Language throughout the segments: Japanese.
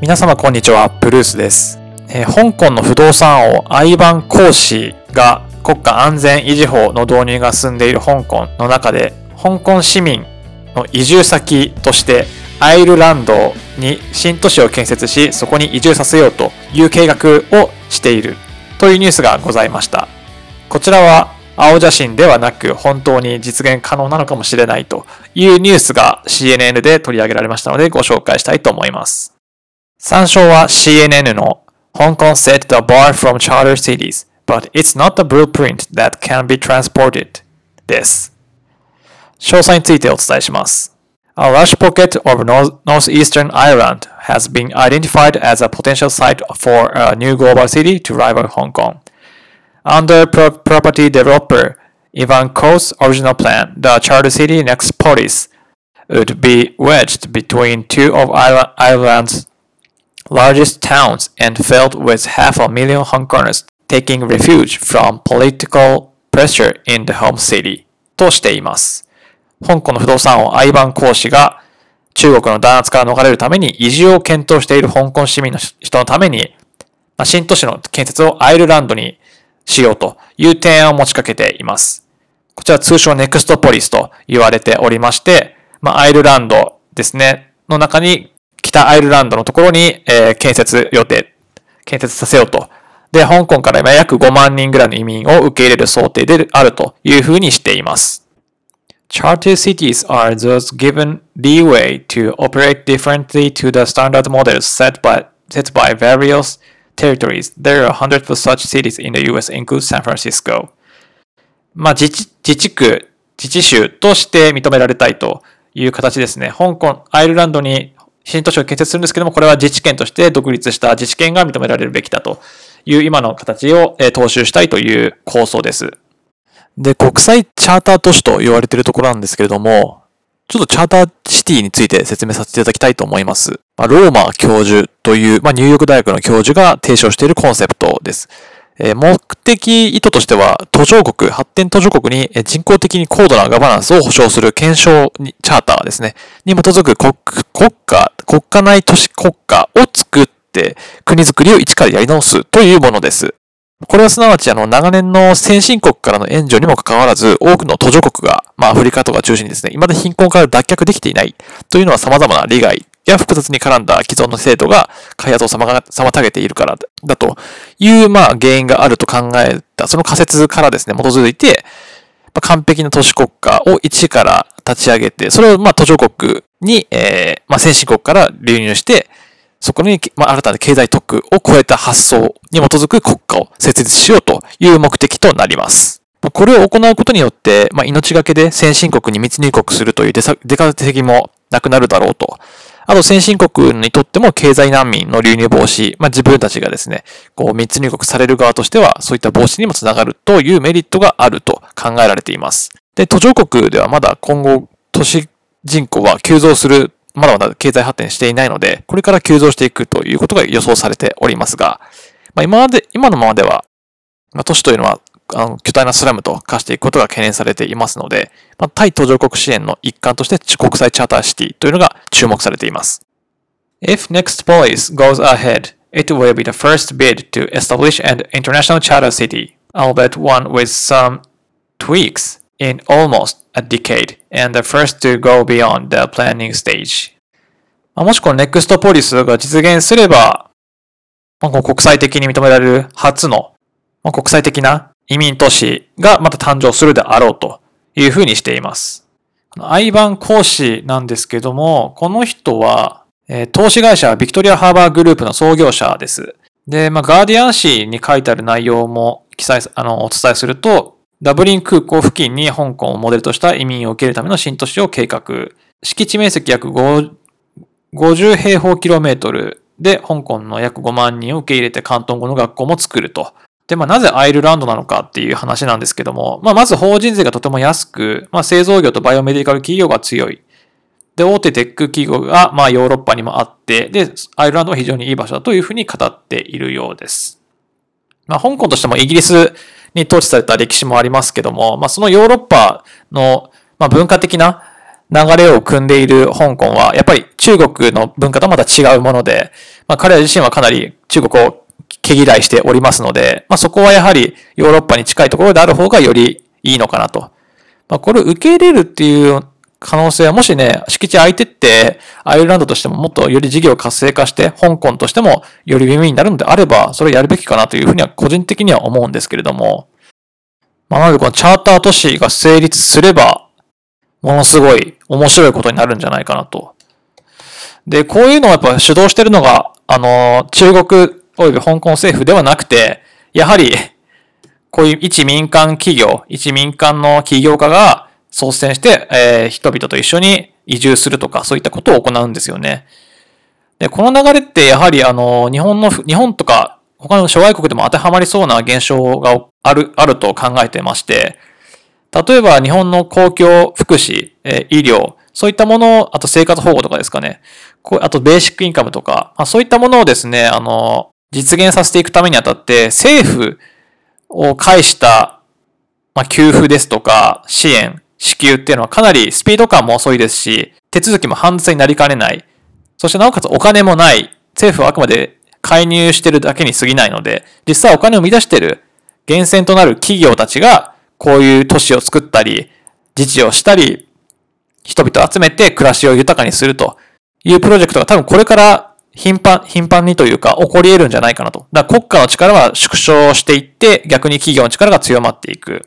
皆様こんにちは、ブルースです。えー香港の不動産王アイバン・コーシーが国家安全維持法の導入が進んでいる香港の中で、香港市民の移住先としてアイルランドに新都市を建設し、そこに移住させようという計画をしているというニュースがございました。こちらは青写真ではなく本当に実現可能なのかもしれないというニュースが CNN で取り上げられましたのでご紹介したいと思います。参照は CNN の Hong Kong set the bar from charter cities, but it's not the blueprint that can be transported です。詳細についてお伝えします。A large pocket of north- northeastern Ireland has been identified as a potential site for a new global city to rival Hong Kong. Under pro- property developer Ivan Ko's original plan, the charter city Nexpolis would be wedged between two of Ire- Ireland's largest towns and filled with half a million Hong Kongers taking refuge from political pressure in the home city としています。香港の不動産王アイバン・コー氏が中国の弾圧から逃れるために移住を検討している香港市民の人のために、まあ、新都市の建設をアイルランドにしようという提案を持ちかけています。こちら通称ネクストポリスと言われておりまして、まあ、アイルランドですね、の中に北アイルランドのところに、えー建設予定、建設させようと。で、香港から今約5万人ぐらいの移民を受け入れる想定であるというふうにしています。Charter cities are thus given leeway to operate differently to the standard models set by, set by various territories. There are hundreds of such cities in the US, including San Francisco. まあ、自治、自治区、自治州として認められたいという形ですね。香港、アイルランドに新都市を建設するんですけども、これは自治権として独立した自治権が認められるべきだという今の形を踏襲したいという構想です。で、国際チャーター都市と言われているところなんですけれども、ちょっとチャーターシティについて説明させていただきたいと思います。まあ、ローマ教授という、まあ、ニューヨーク大学の教授が提唱しているコンセプトです。えー目的意図としては、途上国、発展途上国に人工的に高度なガバナンスを保障する検証にチャーターですね、に基づく国国家、国家内都市国家を作って、国づくりを一からやり直すというものです。これはすなわち、あの、長年の先進国からの援助にもかかわらず、多くの途上国が、まあ、アフリカとか中心にですね、未だ貧困から脱却できていないというのは様々な利害や複雑に絡んだ既存の制度が開発を妨が妨げているからだという、まあ、原因があると考えた、その仮説からですね、基づいて、まあ完璧な都市国家を一から立ち上げて、それをまあ途上国に、えーまあ、先進国から流入して、そこに、まあ、新たな経済特区を超えた発想に基づく国家を設立しようという目的となります。これを行うことによって、まあ、命がけで先進国に密入国するという出さ出稼ぎもなくなるだろうと。あと先進国にとっても経済難民の流入防止、まあ、自分たちがですね、こう密入国される側としては、そういった防止にもつながるというメリットがあると考えられています。で、途上国ではまだ今後、都市人口は急増する、まだまだ経済発展していないので、これから急増していくということが予想されておりますが、まあ、今まで、今のままでは、まあ、都市というのは、あの、巨大なスラムと化していくことが懸念されていますので、まあ、対途上国支援の一環として国際チャーターシティというのが注目されています。If Nextpolis goes ahead, it will be the first bid to establish an international charter city, albeit one with some tweaks in almost a decade, and the first to go beyond the planning stage. まもしこの Nextpolis が実現すれば、まあ国際的に認められる初の、まあ国際的な移民都市がまた誕生するであろうというふうにしています。アイバン講師なんですけども、この人は、投資会社ビクトリアハーバーグループの創業者です。で、まあ、ガーディアン紙に書いてある内容も記載、あの、お伝えすると、ダブリン空港付近に香港をモデルとした移民を受けるための新都市を計画。敷地面積約5 50平方キロメートルで香港の約5万人を受け入れて広東語の学校も作ると。で、まあ、なぜアイルランドなのかっていう話なんですけども、まあ、まず法人税がとても安く、まあ、製造業とバイオメディカル企業が強い。で、大手テック企業が、まあ、ヨーロッパにもあって、で、アイルランドは非常にいい場所だというふうに語っているようです。まあ、香港としてもイギリスに統治された歴史もありますけども、まあ、そのヨーロッパの、まあ、文化的な流れを組んでいる香港は、やっぱり中国の文化とはまた違うもので、まあ、彼ら自身はかなり中国を毛嫌いしておりますので、まあ、そこはやはりヨーロッパに近いところである方がよりいいのかなと。まあ、これ受け入れるっていう可能性はもしね、敷地空いてって、アイルランドとしてももっとより事業活性化して、香港としてもより耳になるのであれば、それをやるべきかなというふうには個人的には思うんですけれども、まあ、なのでこのチャーター都市が成立すれば、ものすごい面白いことになるんじゃないかなと。で、こういうのをやっぱ主導してるのが、あの、中国及び香港政府ではなくて、やはり、こういう一民間企業、一民間の起業家が率先して、えー、人々と一緒に移住するとか、そういったことを行うんですよね。で、この流れってやはりあの、日本の、日本とか他の諸外国でも当てはまりそうな現象がある、あると考えてまして、例えば日本の公共福祉、えー、医療、そういったものを、あと生活保護とかですかね。こうあとベーシックインカムとか、まあ、そういったものをですね、あの、実現させていくためにあたって、政府を介した、まあ、給付ですとか、支援、支給っていうのはかなりスピード感も遅いですし、手続きも煩雑になりかねない。そしてなおかつお金もない。政府はあくまで介入してるだけに過ぎないので、実際お金を生み出してる源泉となる企業たちが、こういう都市を作ったり、自治をしたり、人々を集めて暮らしを豊かにするというプロジェクトが多分これから頻繁、頻繁にというか起こり得るんじゃないかなと。だから国家の力は縮小していって逆に企業の力が強まっていく。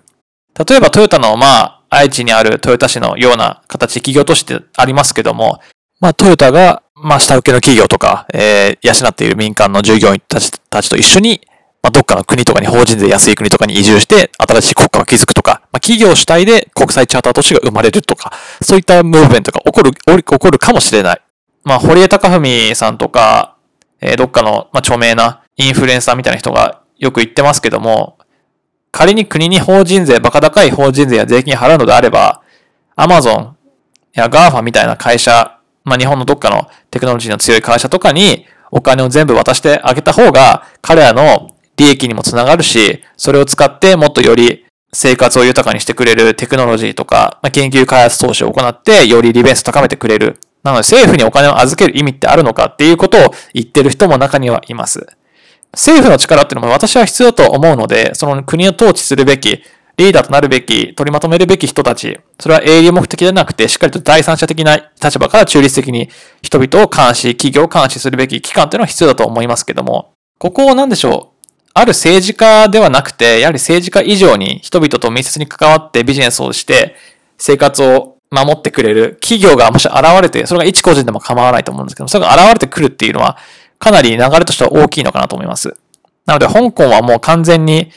例えばトヨタのまあ愛知にある豊田市のような形企業都市ってありますけども、まあトヨタがまあ下請けの企業とか、えー、養っている民間の従業員たちたちと一緒にまあ、どっかの国とかに法人税安い国とかに移住して、新しい国家を築くとか、まあ、企業主体で国際チャーター都市が生まれるとか、そういったムーブメントが起こる、起こるかもしれない。まあ、堀江貴文さんとか、えー、どっかの、まあ、著名なインフルエンサーみたいな人がよく言ってますけども、仮に国に法人税、バカ高い法人税や税金払うのであれば、アマゾンやガーファみたいな会社、まあ、日本のどっかのテクノロジーの強い会社とかにお金を全部渡してあげた方が、彼らの利益にもつながるし、それを使ってもっとより生活を豊かにしてくれるテクノロジーとか、まあ、研究開発投資を行って、より利便性を高めてくれる。なので政府にお金を預ける意味ってあるのかっていうことを言ってる人も中にはいます。政府の力っていうのも私は必要と思うので、その国を統治するべき、リーダーとなるべき、取りまとめるべき人たち、それは営利目的でなくて、しっかりと第三者的な立場から中立的に人々を監視、企業を監視するべき機関っていうのは必要だと思いますけども、ここを何でしょう？ある政治家ではなくて、やはり政治家以上に人々と密接に関わってビジネスをして生活を守ってくれる企業がもし現れて、それが一個人でも構わないと思うんですけど、それが現れてくるっていうのは、かなり流れとしては大きいのかなと思います。なので、香港はもう完全に、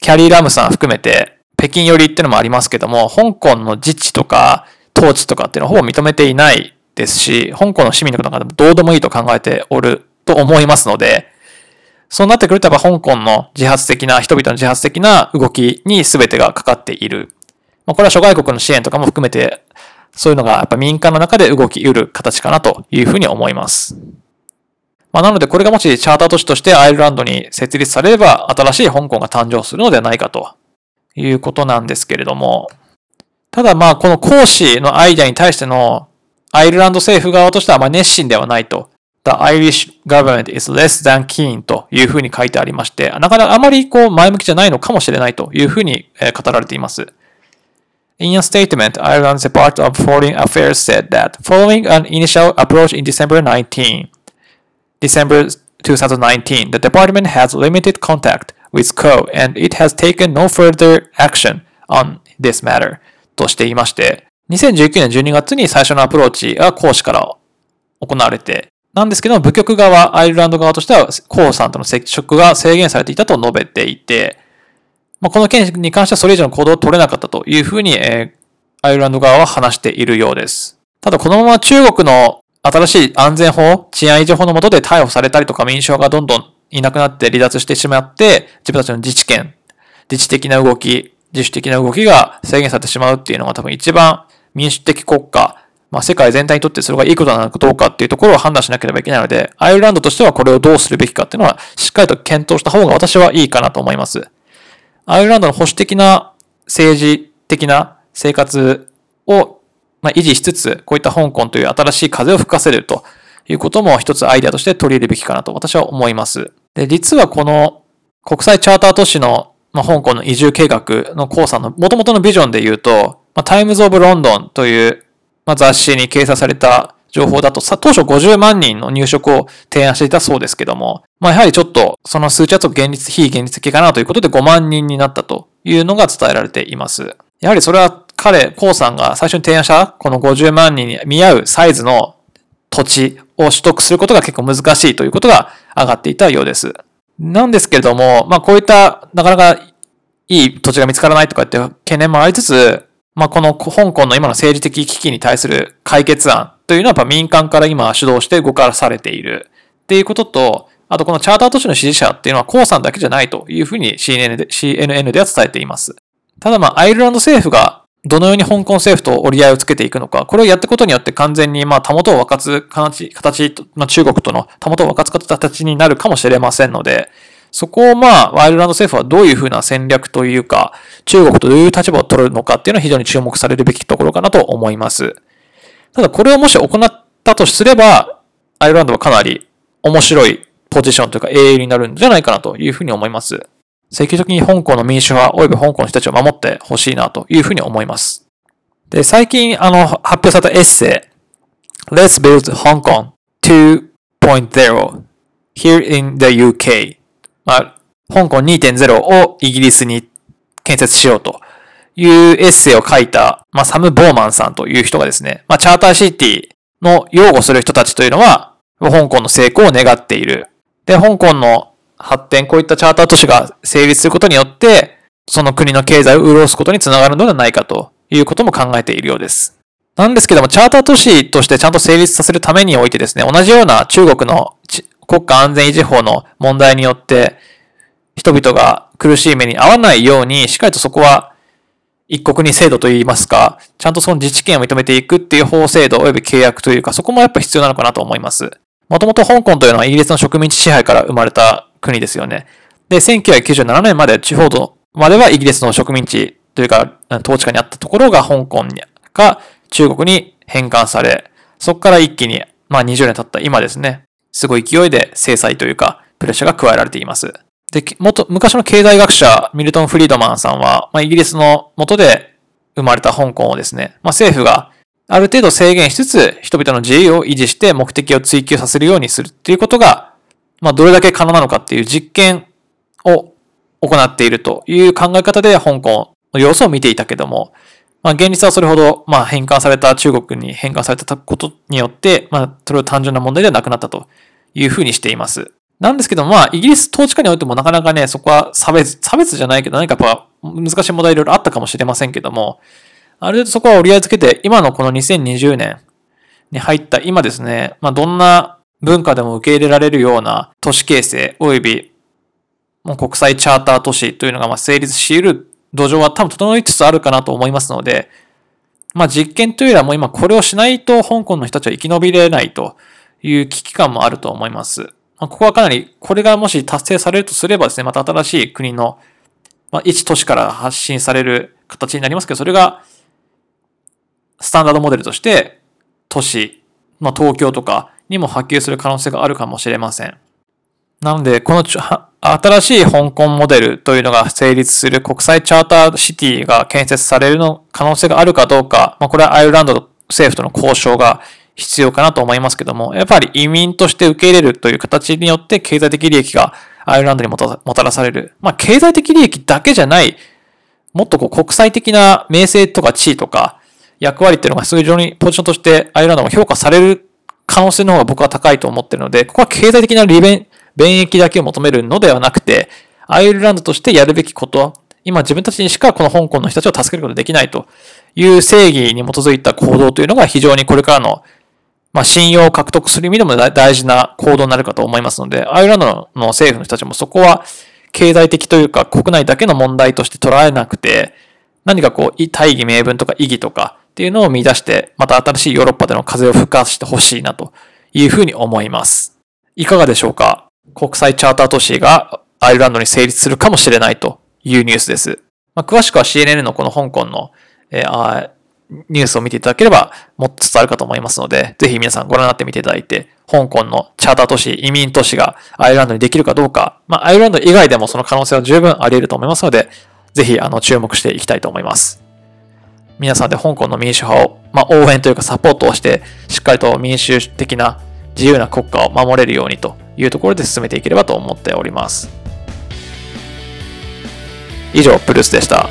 キャリー・ラムさん含めて、北京寄りっていうのもありますけども、香港の自治とか、統治とかっていうのはほぼ認めていないですし、香港の市民の方々もどうでもいいと考えておると思いますので、そうなってくるとやっぱ香港の自発的な、人々の自発的な動きに全てがかかっている。まあ、これは諸外国の支援とかも含めて、そういうのがやっぱ民間の中で動き得る形かなというふうに思います。まあ、なのでこれがもしチャーター都市としてアイルランドに設立されれば新しい香港が誕生するのではないかということなんですけれども、ただまあこの講師のアイデアに対してのアイルランド政府側としてはまあ熱心ではないと The Irish government is less than keen というふうに書いてありまして、なかなかあまりこう前向きじゃないのかもしれないというふうに語られています。In a statement, Ireland's Department of Foreign Affairs said that following an initial approach in December 19, December 2019, the department has limited contact with Co and it has taken no further action on this matter としていまして、2019年12月に最初のアプローチが講師から行われて、なんですけど、部局側、アイルランド側としては、コウさんとの接触が制限されていたと述べていて、まあ、この件に関してはそれ以上の行動を取れなかったというふうに、えー、アイルランド側は話しているようです。ただ、このまま中国の新しい安全法、治安維持法の下で逮捕されたりとか民主派がどんどんいなくなって離脱してしまって、自分たちの自治権、自治的な動き、自主的な動きが制限されてしまうっていうのが多分一番民主的国家、まあ、世界全体にとってそれがいいことなのかどうかっていうところを判断しなければいけないので、アイルランドとしてはこれをどうするべきかっていうのは、しっかりと検討した方が私はいいかなと思います。アイルランドの保守的な政治的な生活をま、維持しつつ、こういった香港という新しい風を吹かせるということも一つアイデアとして取り入れるべきかなと私は思います。で、実はこの国際チャーター都市の、ま、香港の移住計画のコーさんの元々のビジョンで言うと、ま、タイムズ・オブ・ロンドンという、ま、雑誌に掲載された情報だと、当初50万人の入植を提案していたそうですけども、まあやはりちょっとその数値だと現実、非現実的かなということで5万人になったというのが伝えられています。やはりそれは彼、コウさんが最初に提案したこの50万人に見合うサイズの土地を取得することが結構難しいということが上がっていたようです。なんですけれども、まあこういったなかなかいい土地が見つからないとかって懸念もありつつ、まあこの香港の今の政治的危機に対する解決案というのはやっぱ民間から今主導して動かされているっていうことと、あとこのチャーター都市の支持者っていうのはコウさんだけじゃないというふうに CNN で CNN では伝えています。ただまあアイルランド政府がどのように香港政府と折り合いをつけていくのか、これをやったことによって完全にまあ、たもとを分かつ形、形、まあ、中国とのたもとを分かつ形になるかもしれませんので、そこをまあ、アイルランド政府はどういうふうな戦略というか、中国とどういう立場を取るのかっていうのは非常に注目されるべきところかなと思います。ただこれをもし行ったとすれば、アイルランドはかなり面白いポジションというか英雄になるんじゃないかなというふうに思います。積極的に香港の民主派及び香港の人たちを守ってほしいなというふうに思います。で、最近あの発表されたエッセイ Let's Build Hong Kong 2.0 Here in the UK まあ、香港2.0をイギリスに建設しようというエッセイを書いた、まあ、サム・ボーマンさんという人がですね、まあ、チャーターシティの擁護する人たちというのは、香港の成功を願っている。で、香港の発展、こういったチャーター都市が成立することによって、その国の経済を潤すことにつながるのではないかということも考えているようです。なんですけども、チャーター都市としてちゃんと成立させるためにおいてですね、同じような中国の国家安全維持法の問題によって、人々が苦しい目に遭わないように、しっかりとそこは一国に制度といいますか、ちゃんとその自治権を認めていくっていう法制度及び契約というか、そこもやっぱ必要なのかなと思います。もともと香港というのはイギリスの植民地支配から生まれた国ですよね。で、1997年まで地方度まではイギリスの植民地というか、統治下にあったところが香港が中国に返還され、そこから一気に、まあ20年経った今ですね、すごい勢いで制裁というか、プレッシャーが加えられています。で、元、昔の経済学者、ミルトン・フリードマンさんは、まあ、イギリスの元で生まれた香港をですね、まあ、政府がある程度制限しつつ、人々の自由を維持して目的を追求させるようにするっていうことが、まあ、どれだけ可能なのかっていう実験を行っているという考え方で香港の様子を見ていたけども、まあ、現実はそれほど、まあ、返還された中国に返還されたことによって、まあ、それは単純な問題ではなくなったというふうにしています。なんですけど、まあ、イギリス統治下においてもなかなかね、そこは差別、差別じゃないけど、何かやっぱ難しい問題いろいろあったかもしれませんけども、ある程度そこは折り合いつけて、今のこの2020年に入った今ですね、まあ、どんな文化でも受け入れられるような都市形成及びもう国際チャーター都市というのが成立し得る土壌は多分整いつつあるかなと思いますので、まあ実験というよりはもう今これをしないと香港の人たちは生き延びれないという危機感もあると思います。まあ、ここはかなり、これがもし達成されるとすればですね、また新しい国の、まあ、一都市から発信される形になりますけど、それが、スタンダードモデルとして、都市、まあ、東京とかにも波及する可能性があるかもしれません。なので、この新しい香港モデルというのが成立する国際チャーターシティが建設されるの可能性があるかどうか、まあ、これはアイルランド政府との交渉が必要かなと思いますけども、やっぱり移民として受け入れるという形によって経済的利益がアイルランドにもたらされる。まあ、経済的利益だけじゃない、もっとこう国際的な名声とか地位とか役割っていうのが非常にポジションとしてアイルランドも評価される可能性の方が僕は高いと思ってるので、ここは経済的な利便、便益だけを求めるのではなくて、アイルランドとしてやるべきこと、今自分たちにしかこの香港の人たちを助けることができないという正義に基づいた行動というのが非常にこれからのまあ、信用を獲得する意味でも大事な行動になるかと思いますので、アイルランドの政府の人たちもそこは経済的というか国内だけの問題として捉えなくて、何かこう、大義名分とか意義とかっていうのを見出して、また新しいヨーロッパでの風を吹かしてほしいなというふうに思います。いかがでしょうか？国際チャーター都市がアイルランドに成立するかもしれないというニュースです。まあ、詳しくは CNN のこの香港の、えー、ニュースを見ていただければもっと伝わるかと思いますので、ぜひ皆さんご覧になってみていただいて、香港のチャーター都市、移民都市がアイルランドにできるかどうか、まあ、アイルランド以外でもその可能性は十分あり得ると思いますので、ぜひあの注目していきたいと思います。皆さんで香港の民主派を、まあ、応援というかサポートをして、しっかりと民主的な自由な国家を守れるようにというところで進めていければと思っております。以上、プルースでした。